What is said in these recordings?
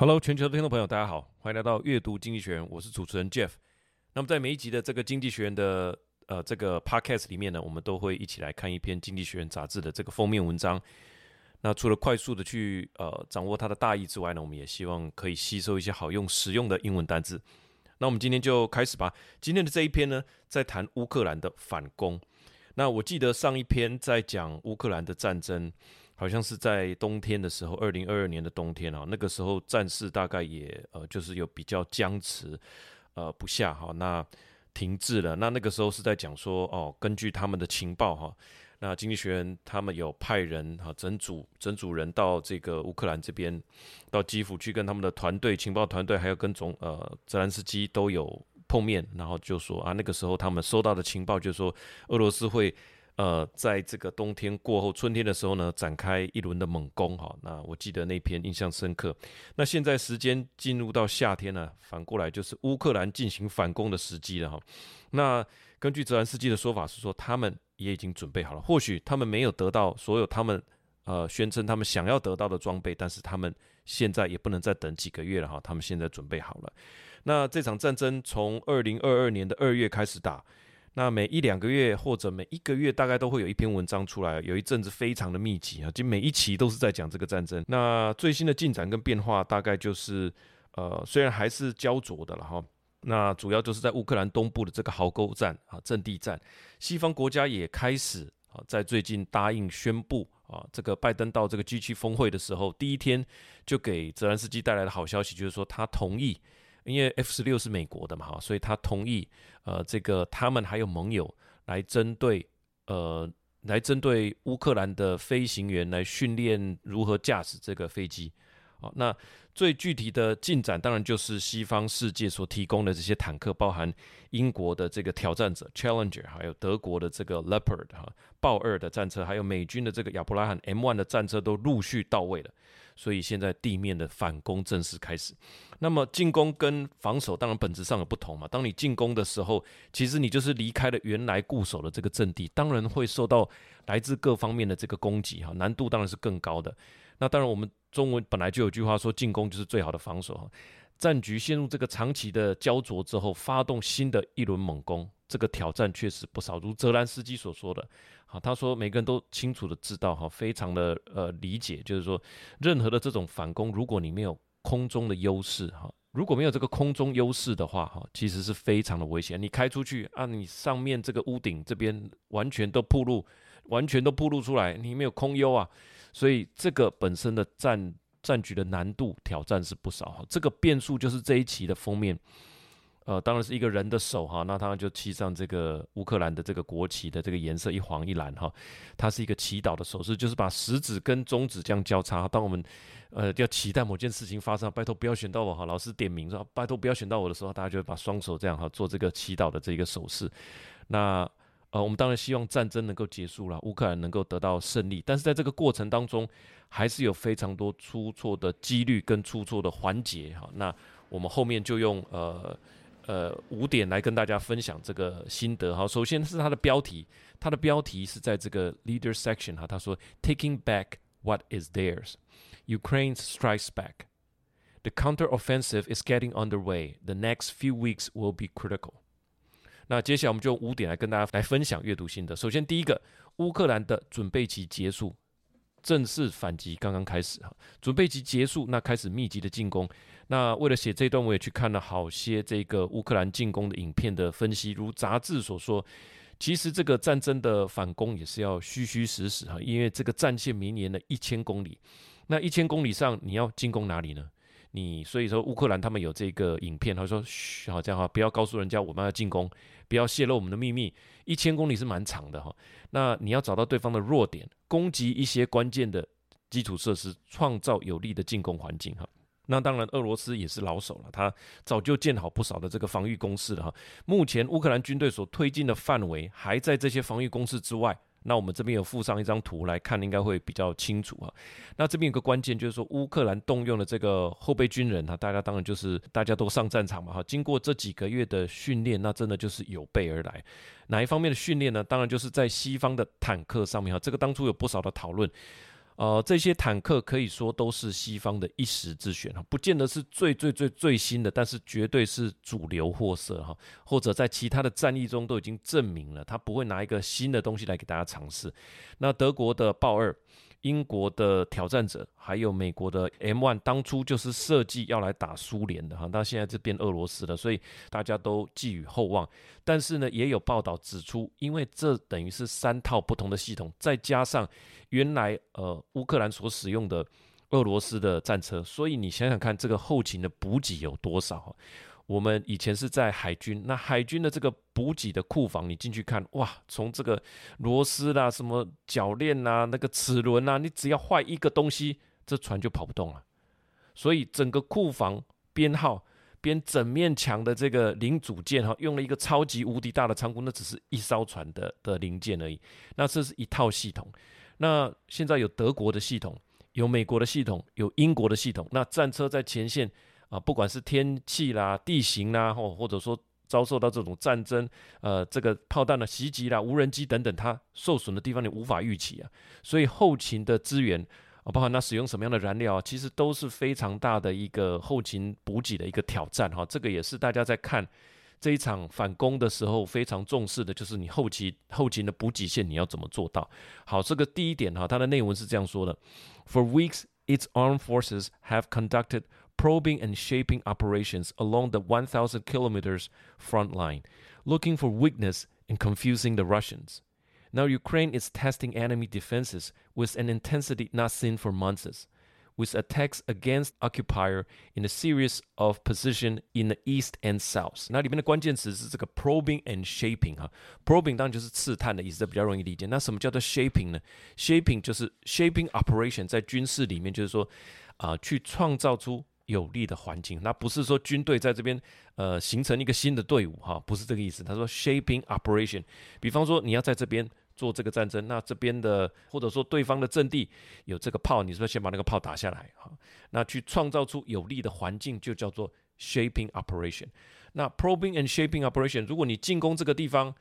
Hello，全球的听众朋友，大家好，欢迎来到阅读经济学，我是主持人 Jeff。那么在每一集的这个经济学人的呃这个 Podcast 里面呢，我们都会一起来看一篇经济学人杂志的这个封面文章。那除了快速的去呃掌握它的大意之外呢，我们也希望可以吸收一些好用实用的英文单字。那我们今天就开始吧。今天的这一篇呢，在谈乌克兰的反攻。那我记得上一篇在讲乌克兰的战争。好像是在冬天的时候，二零二二年的冬天啊，那个时候战事大概也呃，就是有比较僵持，呃不下哈，那停滞了。那那个时候是在讲说哦，根据他们的情报哈，那经济学人他们有派人哈，整组整组人到这个乌克兰这边，到基辅去跟他们的团队情报团队，还有跟总呃泽连斯基都有碰面，然后就说啊，那个时候他们收到的情报就是说俄罗斯会。呃，在这个冬天过后，春天的时候呢，展开一轮的猛攻哈。那我记得那篇印象深刻。那现在时间进入到夏天了，反过来就是乌克兰进行反攻的时机了哈。那根据泽连斯基的说法是说，他们也已经准备好了。或许他们没有得到所有他们呃宣称他们想要得到的装备，但是他们现在也不能再等几个月了哈。他们现在准备好了。那这场战争从二零二二年的二月开始打。那每一两个月或者每一个月，大概都会有一篇文章出来，有一阵子非常的密集啊，就每一期都是在讲这个战争。那最新的进展跟变化，大概就是，呃，虽然还是焦灼的了哈。那主要就是在乌克兰东部的这个壕沟战啊，阵地战，西方国家也开始啊，在最近答应宣布啊，这个拜登到这个 G7 峰会的时候，第一天就给泽连斯基带来的好消息，就是说他同意。因为 F 十六是美国的嘛，哈，所以他同意，呃，这个他们还有盟友来针对，呃，来针对乌克兰的飞行员来训练如何驾驶这个飞机，好，那最具体的进展当然就是西方世界所提供的这些坦克，包含英国的这个挑战者 Challenger，还有德国的这个 Leopard 哈豹二的战车，还有美军的这个亚伯拉罕 M1 的战车都陆续到位了。所以现在地面的反攻正式开始。那么进攻跟防守当然本质上有不同嘛。当你进攻的时候，其实你就是离开了原来固守的这个阵地，当然会受到来自各方面的这个攻击哈，难度当然是更高的。那当然我们中文本来就有句话说，进攻就是最好的防守哈。战局陷入这个长期的焦灼之后，发动新的一轮猛攻，这个挑战确实不少。如泽兰斯基所说的。好，他说每个人都清楚的知道，哈，非常的呃理解，就是说，任何的这种反攻，如果你没有空中的优势，哈，如果没有这个空中优势的话，哈，其实是非常的危险。你开出去啊，你上面这个屋顶这边完全都暴露，完全都暴露出来，你没有空优啊，所以这个本身的战战局的难度挑战是不少，哈，这个变数就是这一期的封面。呃，当然是一个人的手哈，那他就漆上这个乌克兰的这个国旗的这个颜色，一黄一蓝哈，它是一个祈祷的手势，就是把食指跟中指这样交叉。当我们呃要期待某件事情发生，拜托不要选到我哈，老师点名说拜托不要选到我的时候，大家就会把双手这样哈做这个祈祷的这个手势。那呃，我们当然希望战争能够结束了，乌克兰能够得到胜利，但是在这个过程当中，还是有非常多出错的几率跟出错的环节哈。那我们后面就用呃。呃，五点来跟大家分享这个心得哈。首先是它的标题，它的标题是在这个 leader section 哈。他说，Taking back what is theirs, Ukraine strikes back. The counteroffensive is getting underway. The next few weeks will be critical. 那接下来我们就五点来跟大家来分享阅读心得。首先第一个，乌克兰的准备期结束。正式反击刚刚开始哈，准备期结束，那开始密集的进攻。那为了写这段，我也去看了好些这个乌克兰进攻的影片的分析。如杂志所说，其实这个战争的反攻也是要虚虚实实哈，因为这个战线绵延了一千公里。那一千公里上，你要进攻哪里呢？你所以说乌克兰他们有这个影片，他说嘘，好这样哈，不要告诉人家我们要进攻，不要泄露我们的秘密。一千公里是蛮长的哈，那你要找到对方的弱点，攻击一些关键的基础设施，创造有利的进攻环境哈。那当然俄罗斯也是老手了，他早就建好不少的这个防御工事了哈。目前乌克兰军队所推进的范围还在这些防御工事之外。那我们这边有附上一张图来看，应该会比较清楚啊。那这边有个关键，就是说乌克兰动用了这个后备军人哈，大家当然就是大家都上战场嘛哈。经过这几个月的训练，那真的就是有备而来。哪一方面的训练呢？当然就是在西方的坦克上面哈。这个当初有不少的讨论。呃，这些坦克可以说都是西方的一时之选哈，不见得是最最最最新的，但是绝对是主流货色哈，或者在其他的战役中都已经证明了，他不会拿一个新的东西来给大家尝试。那德国的豹二。英国的挑战者，还有美国的 M1，当初就是设计要来打苏联的哈，到现在就变俄罗斯了，所以大家都寄予厚望。但是呢，也有报道指出，因为这等于是三套不同的系统，再加上原来呃乌克兰所使用的俄罗斯的战车，所以你想想看，这个后勤的补给有多少？我们以前是在海军，那海军的这个补给的库房，你进去看，哇，从这个螺丝啦、什么铰链呐、那个齿轮呐，你只要坏一个东西，这船就跑不动了。所以整个库房编号编整面墙的这个零组件哈，用了一个超级无敌大的仓库，那只是一艘船的的零件而已。那这是一套系统。那现在有德国的系统，有美国的系统，有英国的系统。那战车在前线。啊，不管是天气啦、地形啦，或或者说遭受到这种战争，呃，这个炮弹的袭击啦、无人机等等，它受损的地方你无法预期啊。所以后勤的资源啊，包含它使用什么样的燃料啊，其实都是非常大的一个后勤补给的一个挑战哈。这个也是大家在看这一场反攻的时候非常重视的，就是你后期后勤的补给线你要怎么做到。好，这个第一点哈，它的内文是这样说的：For weeks, its armed forces have conducted Probing and shaping operations along the 1,000 kilometers front line, looking for weakness and confusing the Russians. Now Ukraine is testing enemy defenses with an intensity not seen for months, with attacks against occupier in a series of position in the east and south. 那里面的关键词是这个 probing and shaping 哈，probing 当然就是刺探的意思，这比较容易理解。那什么叫做 shaping 呢？shaping 就是 shaping operation，在军事里面就是说啊、呃，去创造出。 有利的环境，那不是说军队在这边呃形成一个新的队伍哈，不是这个意思。他说 shaping operation，比方说你要在这边做这个战争，那这边的或者说对方的阵地有这个炮，你是不是先把那个炮打下来哈？那去创造出有利的环境就叫做 shaping operation。那 probing and shaping operation，如果你进攻这个地方，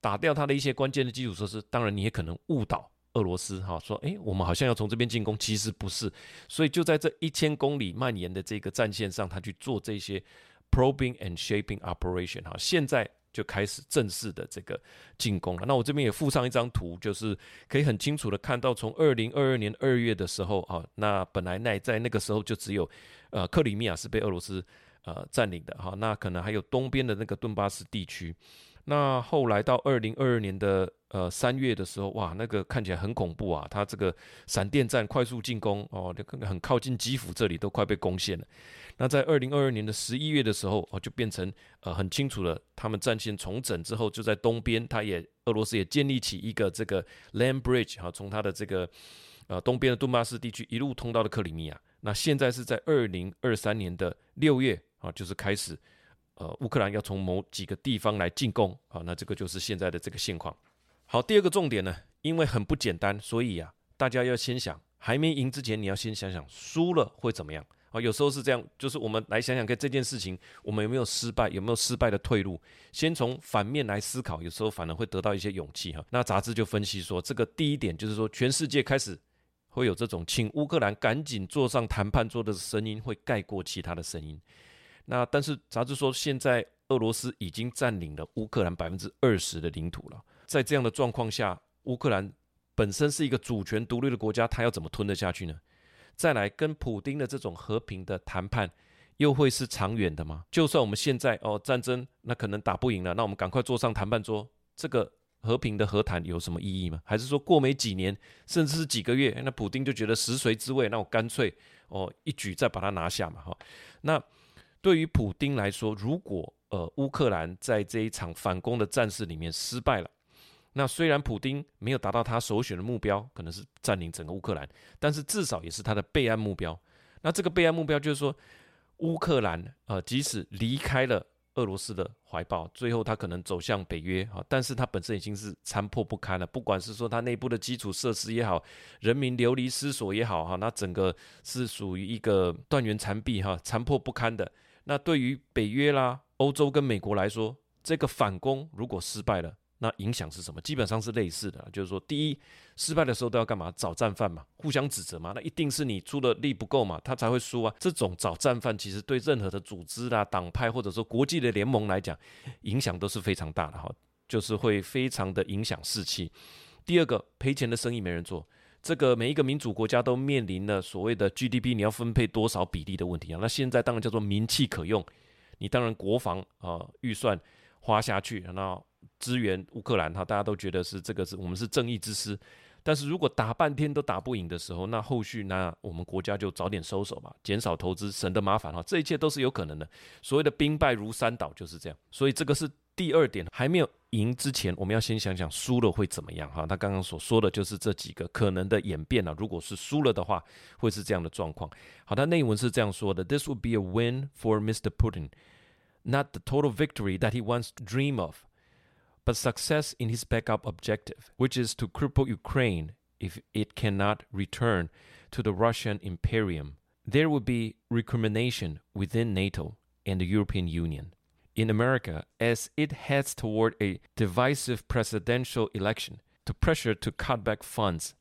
打掉它的一些关键的基础设施，当然你也可能误导。俄罗斯哈说：“诶，我们好像要从这边进攻，其实不是。所以就在这一千公里蔓延的这个战线上，他去做这些 probing and shaping operation 哈。现在就开始正式的这个进攻了。那我这边也附上一张图，就是可以很清楚的看到，从二零二二年二月的时候啊，那本来那在那个时候就只有呃克里米亚是被俄罗斯呃占领的哈，那可能还有东边的那个顿巴斯地区。”那后来到二零二二年的呃三月的时候，哇，那个看起来很恐怖啊！他这个闪电战快速进攻哦，就很靠近基辅这里都快被攻陷了。那在二零二二年的十一月的时候，哦，就变成呃很清楚了，他们战线重整之后，就在东边，他也俄罗斯也建立起一个这个 land bridge 哈，从他的这个呃东边的顿巴斯地区一路通到了克里米亚。那现在是在二零二三年的六月啊，就是开始。呃，乌克兰要从某几个地方来进攻，好，那这个就是现在的这个现况。好，第二个重点呢，因为很不简单，所以啊，大家要先想，还没赢之前，你要先想想输了会怎么样。啊，有时候是这样，就是我们来想想看这件事情，我们有没有失败，有没有失败的退路，先从反面来思考，有时候反而会得到一些勇气哈。那杂志就分析说，这个第一点就是说，全世界开始会有这种请乌克兰赶紧坐上谈判桌的声音，会盖过其他的声音。那但是杂志说，现在俄罗斯已经占领了乌克兰百分之二十的领土了。在这样的状况下，乌克兰本身是一个主权独立的国家，它要怎么吞得下去呢？再来跟普丁的这种和平的谈判，又会是长远的吗？就算我们现在哦战争那可能打不赢了，那我们赶快坐上谈判桌，这个和平的和谈有什么意义吗？还是说过没几年，甚至是几个月，那普丁就觉得食髓知味，那我干脆哦一举再把它拿下嘛？哈，那。对于普丁来说，如果呃乌克兰在这一场反攻的战事里面失败了，那虽然普丁没有达到他首选的目标，可能是占领整个乌克兰，但是至少也是他的备案目标。那这个备案目标就是说，乌克兰呃即使离开了俄罗斯的怀抱，最后他可能走向北约啊，但是他本身已经是残破不堪了，不管是说他内部的基础设施也好，人民流离失所也好哈，那整个是属于一个断垣残壁哈，残破不堪的。那对于北约啦、欧洲跟美国来说，这个反攻如果失败了，那影响是什么？基本上是类似的，就是说，第一，失败的时候都要干嘛？找战犯嘛，互相指责嘛。那一定是你出的力不够嘛，他才会输啊。这种找战犯，其实对任何的组织啦、党派或者说国际的联盟来讲，影响都是非常大的哈，就是会非常的影响士气。第二个，赔钱的生意没人做，这个每一个民主国家都面临了所谓的 GDP 你要分配多少比例的问题啊。那现在当然叫做民气可用，你当然国防啊预算花下去，然后。支援乌克兰哈，大家都觉得是这个是我们是正义之师，但是如果打半天都打不赢的时候，那后续那我们国家就早点收手吧，减少投资，省得麻烦哈，这一切都是有可能的。所谓的兵败如山倒就是这样，所以这个是第二点，还没有赢之前，我们要先想想输了会怎么样哈。他刚刚所说的就是这几个可能的演变啊，如果是输了的话，会是这样的状况。好，他内文是这样说的：This would be a win for Mr. Putin, not the total victory that he wants to dream of. But success in his backup objective, which is to cripple Ukraine if it cannot return to the Russian imperium, there would be recrimination within NATO and the European Union. In America, as it heads toward a divisive presidential election, the pressure to cut back funds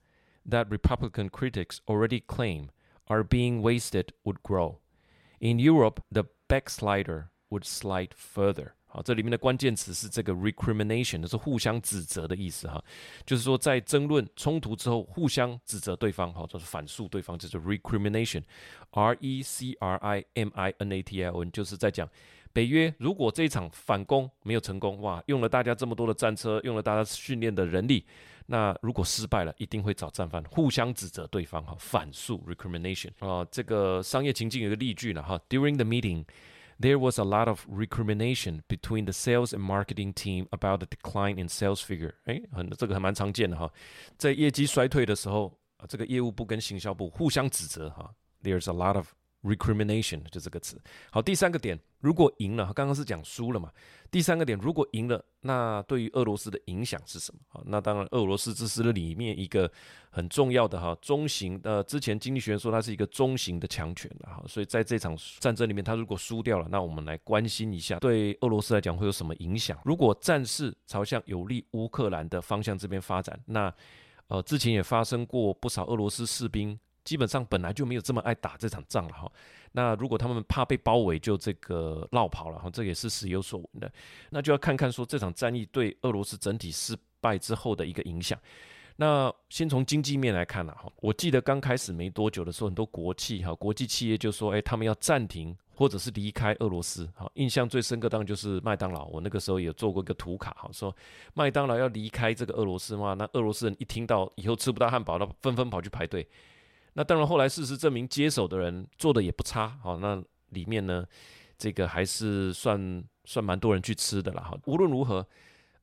that Republican critics already claim are being wasted would grow. In Europe, the backslider would slide further. 好，这里面的关键词是这个 recrimination，就是互相指责的意思哈，就是说在争论冲突之后，互相指责对方，好，就是反诉对方，就是 recrimination，R E C R I M I N A T I O N，就是在讲北约如果这一场反攻没有成功，哇，用了大家这么多的战车，用了大家训练的人力，那如果失败了，一定会找战犯，互相指责对方，哈，反诉 recrimination 啊，这个商业情境有一个例句了哈，During the meeting。There was a lot of recrimination between the sales and marketing team about the decline in sales figure。哎，很这个还蛮常见的哈，在业绩衰退的时候，啊，这个业务部跟行销部互相指责哈。There's a lot of recrimination 就这个词。好，第三个点，如果赢了，刚刚是讲输了嘛。第三个点，如果赢了，那对于俄罗斯的影响是什么？好，那当然，俄罗斯这是里面一个很重要的哈中型。呃，之前经济学人说它是一个中型的强权的哈，所以在这场战争里面，它如果输掉了，那我们来关心一下，对俄罗斯来讲会有什么影响？如果战事朝向有利乌克兰的方向这边发展，那呃，之前也发生过不少俄罗斯士兵。基本上本来就没有这么爱打这场仗了哈。那如果他们怕被包围，就这个落跑了哈，这也是时有所闻的。那就要看看说这场战役对俄罗斯整体失败之后的一个影响。那先从经济面来看了哈。我记得刚开始没多久的时候，很多国企哈、国际企业就说，哎，他们要暂停或者是离开俄罗斯。哈，印象最深刻当然就是麦当劳。我那个时候也做过一个图卡哈，说麦当劳要离开这个俄罗斯嘛。那俄罗斯人一听到以后吃不到汉堡，那纷纷跑去排队。那当然，后来事实证明，接手的人做的也不差，好，那里面呢，这个还是算算蛮多人去吃的了，哈。无论如何，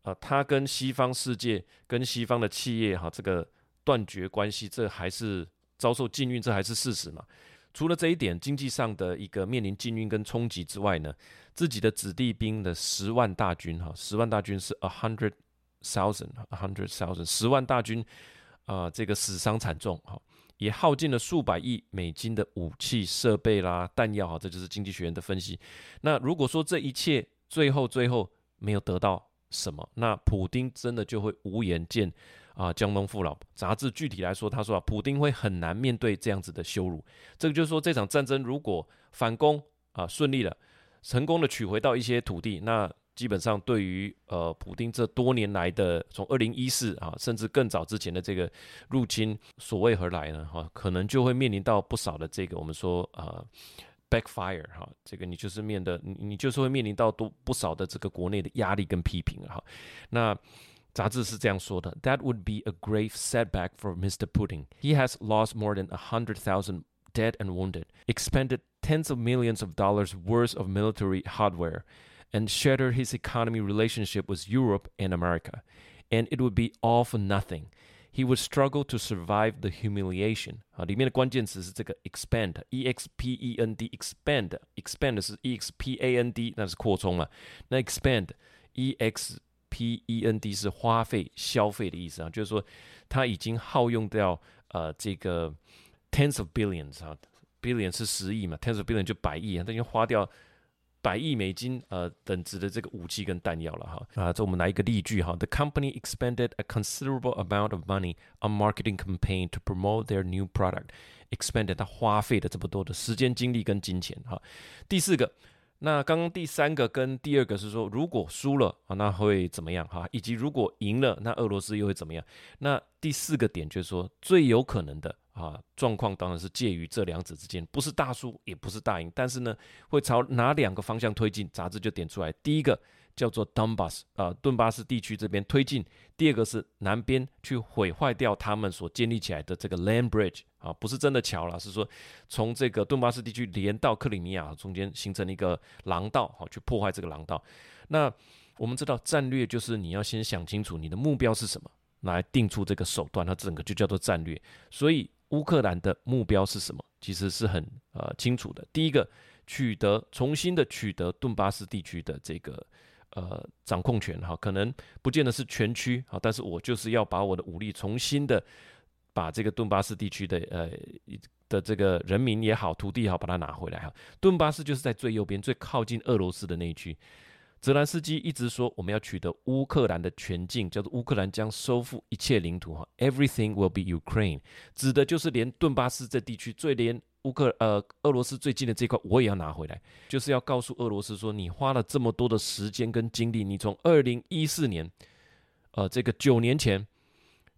啊，他跟西方世界、跟西方的企业，哈，这个断绝关系，这还是遭受禁运，这还是事实嘛。除了这一点，经济上的一个面临禁运跟冲击之外呢，自己的子弟兵的十万大军，哈，十万大军是 a hundred thousand，a hundred thousand，十万大军，啊，这个死伤惨重，哈。也耗尽了数百亿美金的武器设备啦、弹药哈，这就是经济学人的分析。那如果说这一切最后最后没有得到什么，那普丁真的就会无颜见啊江东父老。杂志具体来说，他说啊，普丁会很难面对这样子的羞辱。这个就是说，这场战争如果反攻啊顺利了，成功的取回到一些土地，那。基本上，对于呃，普丁这多年来的从二零一四啊，甚至更早之前的这个入侵，所为何来呢？哈、啊，可能就会面临到不少的这个我们说呃 backfire 哈、啊，这个你就是面的，你你就是会面临到多不少的这个国内的压力跟批评哈、啊。那杂志是这样说的：That would be a grave setback for Mr. Putin. He has lost more than a hundred thousand dead and wounded, expended tens of millions of dollars worth of military hardware. And shatter his economy relationship with Europe and America, and it would be all for nothing. He would struggle to survive the humiliation. 啊，里面的关键词是这个 expand，e x p e n d，expand，expand 是 e x p a n d，那是扩充了。那 expand，e x p e n d 是花费、消费的意思啊，就是说他已经耗用掉呃这个 tens of billions 啊，billion 是十亿嘛，tens of billion 就百亿啊，他已经花掉。 百亿美金呃等值的这个武器跟弹药了哈啊，这我们来一个例句哈，The company expended a considerable amount of money on marketing campaign to promote their new product. Expended 它花费了这么多的时间、精力跟金钱哈。第四个。那刚刚第三个跟第二个是说，如果输了啊，那会怎么样哈？以及如果赢了，那俄罗斯又会怎么样？那第四个点就是说，最有可能的啊状况当然是介于这两者之间，不是大输也不是大赢，但是呢，会朝哪两个方向推进？杂志就点出来，第一个。叫做 Donbas 啊，顿巴斯地区这边推进。第二个是南边去毁坏掉他们所建立起来的这个 Land Bridge 啊，不是真的桥了，是说从这个顿巴斯地区连到克里米亚中间形成一个廊道，好去破坏这个廊道。那我们知道战略就是你要先想清楚你的目标是什么，来定出这个手段，它整个就叫做战略。所以乌克兰的目标是什么？其实是很呃清楚的。第一个，取得重新的取得顿巴斯地区的这个。呃，掌控权哈，可能不见得是全区啊，但是我就是要把我的武力重新的把这个顿巴斯地区的呃的这个人民也好，土地也好，把它拿回来哈。顿巴斯就是在最右边、最靠近俄罗斯的那一区。泽兰斯基一直说我们要取得乌克兰的全境，叫做乌克兰将收复一切领土哈，Everything will be Ukraine，指的就是连顿巴斯这地区最连。乌克呃，俄罗斯最近的这块我也要拿回来，就是要告诉俄罗斯说，你花了这么多的时间跟精力，你从二零一四年，呃，这个九年前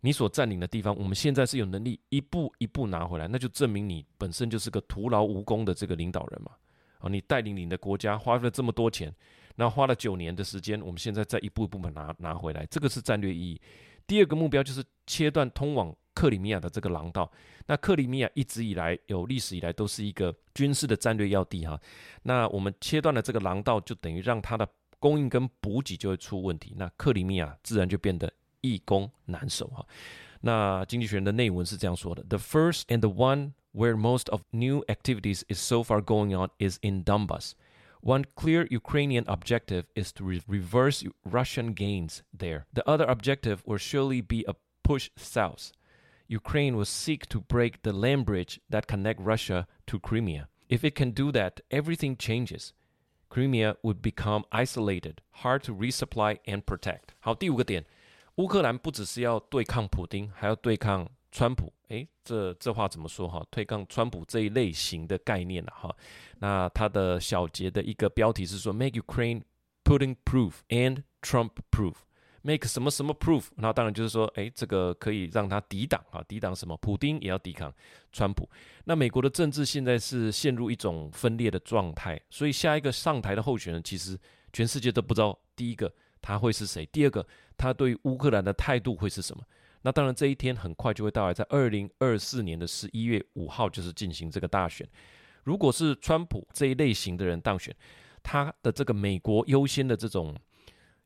你所占领的地方，我们现在是有能力一步一步拿回来，那就证明你本身就是个徒劳无功的这个领导人嘛。啊，你带领你的国家花了这么多钱，那花了九年的时间，我们现在再一步一步把拿拿回来，这个是战略意义。第二个目标就是切断通往。克里米亚的这个廊道，那克里米亚一直以来有历史以来都是一个军事的战略要地哈。那我们切断了这个廊道，就等于让它的供应跟补给就会出问题，那克里米亚自然就变得易攻难守哈。那经济学人的内文是这样说的：The first and the one where most of new activities is so far going on is in Donbas. One clear Ukrainian objective is to reverse Russian gains there. The other objective will surely be a push south. Ukraine will seek to break the land bridge that connect Russia to Crimea. If it can do that, everything changes. Crimea would become isolated, hard to resupply and protect. 好，第五个点，乌克兰不只是要对抗普丁，还要对抗 川普。诶，这这话怎么说哈？对抗川普这一类型的概念了哈。那它的小节的一个标题是说，Make Ukraine Putin-proof and Trump-proof。make 什么什么 proof，那当然就是说，诶，这个可以让他抵挡啊，抵挡什么？普丁也要抵抗川普。那美国的政治现在是陷入一种分裂的状态，所以下一个上台的候选人，其实全世界都不知道，第一个他会是谁，第二个他对乌克兰的态度会是什么。那当然这一天很快就会到来，在二零二四年的十一月五号就是进行这个大选。如果是川普这一类型的人当选，他的这个美国优先的这种。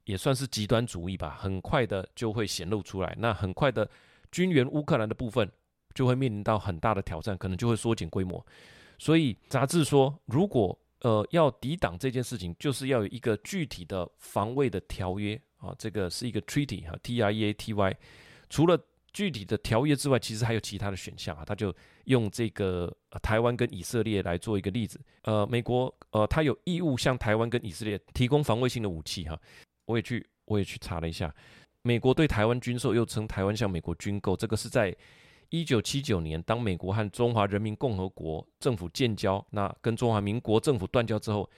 也算是极端主义吧，很快的就会显露出来。那很快的军援乌克兰的部分就会面临到很大的挑战，可能就会缩减规模。所以杂志说，如果呃要抵挡这件事情，就是要有一个具体的防卫的条约啊，这个是一个 treaty 哈，T R E A T Y。除了具体的条约之外，其实还有其他的选项啊。他就用这个台湾跟以色列来做一个例子。呃，美国呃，他有义务向台湾跟以色列提供防卫性的武器哈。我也去，我也去查了一下，美国对台湾军售，又称台湾向美国军购，这个是在一九七九年，当美国和中华人民共和国政府建交，那跟中华民国政府断交之后，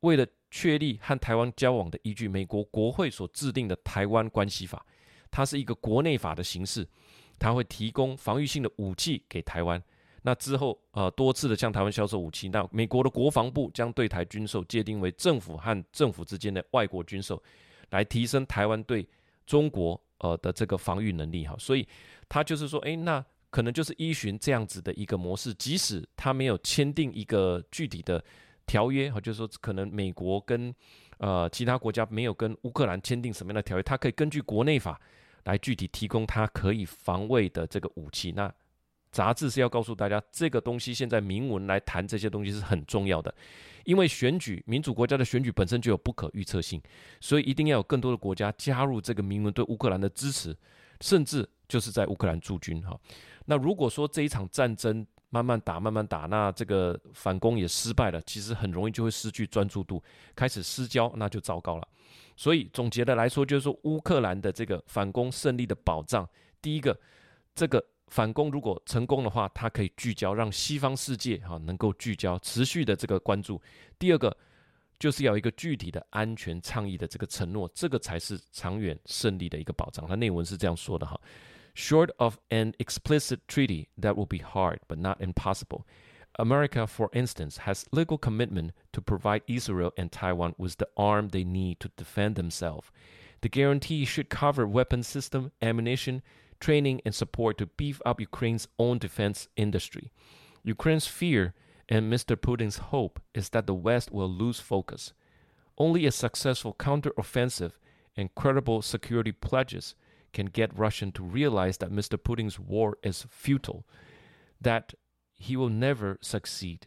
为了确立和台湾交往的依据，美国国会所制定的《台湾关系法》，它是一个国内法的形式，它会提供防御性的武器给台湾。那之后，呃，多次的向台湾销售武器，那美国的国防部将对台军售界定为政府和政府之间的外国军售。来提升台湾对中国呃的这个防御能力哈，所以他就是说，诶，那可能就是依循这样子的一个模式，即使他没有签订一个具体的条约哈，就是说可能美国跟呃其他国家没有跟乌克兰签订什么样的条约，他可以根据国内法来具体提供他可以防卫的这个武器。那杂志是要告诉大家，这个东西现在明文来谈这些东西是很重要的。因为选举，民主国家的选举本身就有不可预测性，所以一定要有更多的国家加入这个明文对乌克兰的支持，甚至就是在乌克兰驻军哈。那如果说这一场战争慢慢打，慢慢打，那这个反攻也失败了，其实很容易就会失去专注度，开始失焦，那就糟糕了。所以总结的来说，就是说乌克兰的这个反攻胜利的保障，第一个，这个反攻如果成功的话，它可以聚焦，让西方世界哈能够聚焦，持续的这个关注。第二个，就是要一个具体的安全倡议的这个承诺，这个才是长远胜利的一个保障。它内文是这样说的哈。Short of an explicit treaty, that will be hard, but not impossible. America, for instance, has legal commitment to provide Israel and Taiwan with the arm they need to defend themselves. The guarantee should cover weapon system, ammunition, training, and support to beef up Ukraine's own defense industry. Ukraine's fear and Mr. Putin's hope is that the West will lose focus. Only a successful counteroffensive and credible security pledges can get Russian to realize that Mr. Putin's war is futile, that he will never succeed,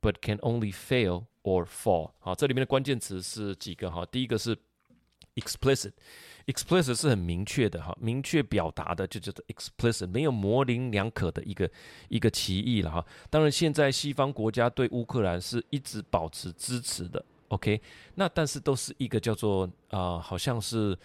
but can only fail or fall。好，这里面的关键词是几个哈？第一个是 explicit，explicit 是很明确的哈，明确表达的就叫做 explicit，没有模棱两可的一个一个歧义了哈。当然，现在西方国家对乌克兰是一直保持支持的，OK？那但是都是一个叫做啊、好像是。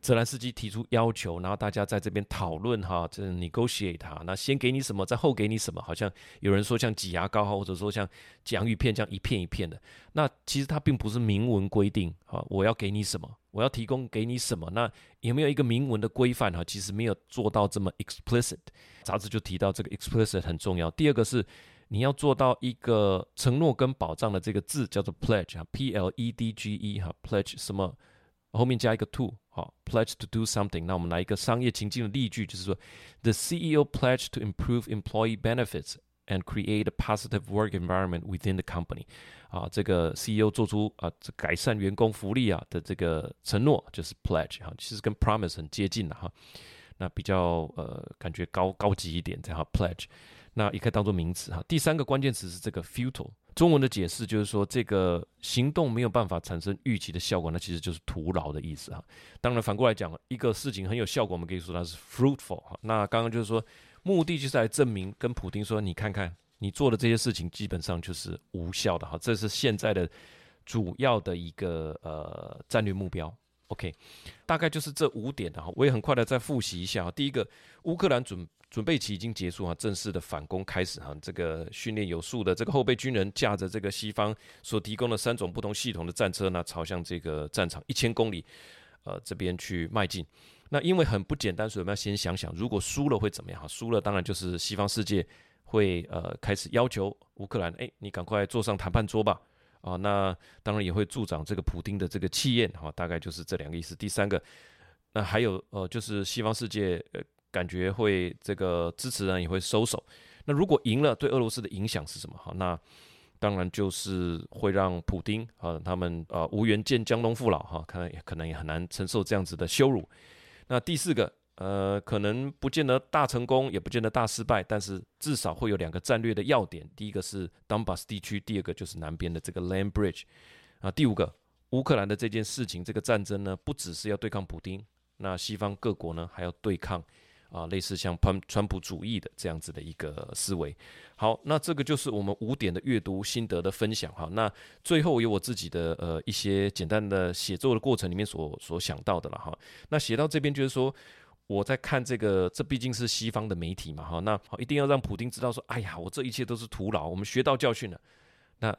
泽连斯基提出要求，然后大家在这边讨论哈，这 negotiate 哈，那先给你什么，再后给你什么，好像有人说像挤牙膏哈，或者说像洋芋片这样一片一片的。那其实它并不是明文规定哈，我要给你什么，我要提供给你什么，那有没有一个明文的规范哈？其实没有做到这么 explicit。杂志就提到这个 explicit 很重要。第二个是你要做到一个承诺跟保障的这个字叫做 pledge 哈，p l e d g e 哈，pledge 什么？后面加一个 to，好，pledge to do something。那我们来一个商业情境的例句，就是说，The CEO pledged to improve employee benefits and create a positive work environment within the company。啊，这个 CEO 做出啊，这改善员工福利啊的这个承诺，就是 pledge 哈，其实跟 promise 很接近的哈。那比较呃，感觉高高级一点，这样 pledge。那也可以当做名词哈。第三个关键词是这个 futile。 中文的解释就是说，这个行动没有办法产生预期的效果，那其实就是徒劳的意思啊。当然反过来讲，一个事情很有效果，我们可以说它是 fruitful 哈。那刚刚就是说，目的就是来证明跟普丁说，你看看你做的这些事情基本上就是无效的哈。这是现在的主要的一个呃战略目标。OK，大概就是这五点的哈。我也很快的再复习一下。第一个，乌克兰准。准备期已经结束啊，正式的反攻开始哈。这个训练有素的这个后备军人驾着这个西方所提供的三种不同系统的战车呢，朝向这个战场一千公里，呃，这边去迈进。那因为很不简单，所以我们要先想想，如果输了会怎么样？哈，输了当然就是西方世界会呃开始要求乌克兰，哎，你赶快坐上谈判桌吧。啊，那当然也会助长这个普丁的这个气焰哈。大概就是这两个意思。第三个，那还有呃，就是西方世界呃。感觉会这个支持人也会收手。那如果赢了，对俄罗斯的影响是什么？哈，那当然就是会让普丁啊他们啊无缘见江东父老哈，可能也可能也很难承受这样子的羞辱。那第四个，呃，可能不见得大成功，也不见得大失败，但是至少会有两个战略的要点。第一个是 Donbas 地区，第二个就是南边的这个 Land Bridge。啊，第五个，乌克兰的这件事情，这个战争呢，不只是要对抗普丁，那西方各国呢还要对抗。啊，类似像川川普主义的这样子的一个思维。好，那这个就是我们五点的阅读心得的分享哈。那最后有我自己的呃一些简单的写作的过程里面所所想到的了哈。那写到这边就是说，我在看这个，这毕竟是西方的媒体嘛哈。那，一定要让普丁知道说，哎呀，我这一切都是徒劳，我们学到教训了。那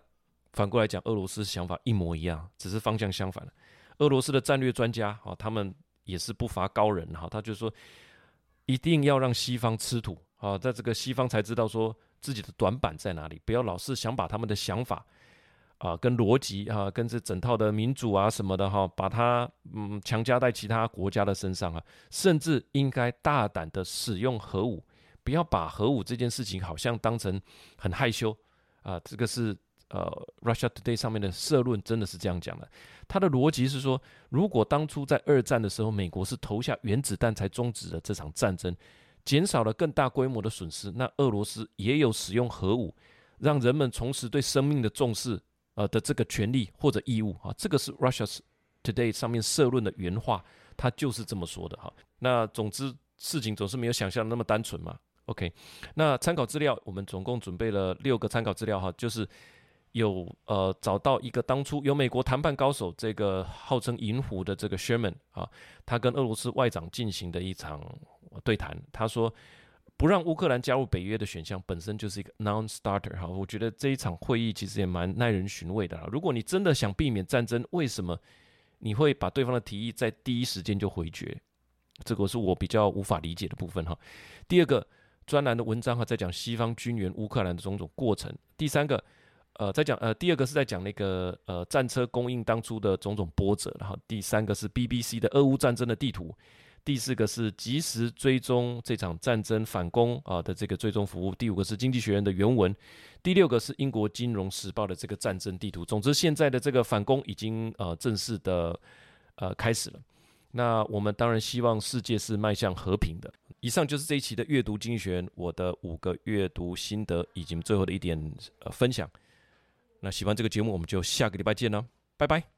反过来讲，俄罗斯想法一模一样，只是方向相反了。俄罗斯的战略专家哈，他们也是不乏高人哈，他就说。一定要让西方吃土啊，在这个西方才知道说自己的短板在哪里，不要老是想把他们的想法啊、跟逻辑啊、跟这整套的民主啊什么的哈，把它嗯强加在其他国家的身上啊，甚至应该大胆的使用核武，不要把核武这件事情好像当成很害羞啊，这个是。呃，Russia Today 上面的社论真的是这样讲的。他的逻辑是说，如果当初在二战的时候，美国是投下原子弹才终止了这场战争，减少了更大规模的损失，那俄罗斯也有使用核武，让人们重拾对生命的重视，呃的这个权利或者义务啊。这个是 Russia Today 上面社论的原话，他就是这么说的哈。那总之，事情总是没有想象的那么单纯嘛。OK，那参考资料我们总共准备了六个参考资料哈，就是有呃找到一个当初有美国谈判高手这个号称银狐的这个 Sherman 啊，他跟俄罗斯外长进行的一场对谈，他说。不让乌克兰加入北约的选项本身就是一个 non-starter 哈，我觉得这一场会议其实也蛮耐人寻味的。如果你真的想避免战争，为什么你会把对方的提议在第一时间就回绝？这个是我比较无法理解的部分哈。第二个专栏的文章哈，在讲西方军援乌克兰的种种过程。第三个，呃，在讲呃，第二个是在讲那个呃战车供应当初的种种波折。然后第三个是 BBC 的俄乌战争的地图。第四个是及时追踪这场战争反攻啊的这个追踪服务，第五个是经济学人的原文，第六个是英国金融时报的这个战争地图。总之，现在的这个反攻已经呃正式的呃开始了。那我们当然希望世界是迈向和平的。以上就是这一期的阅读经济学人我的五个阅读心得以及最后的一点呃分享。那喜欢这个节目，我们就下个礼拜见了，拜拜。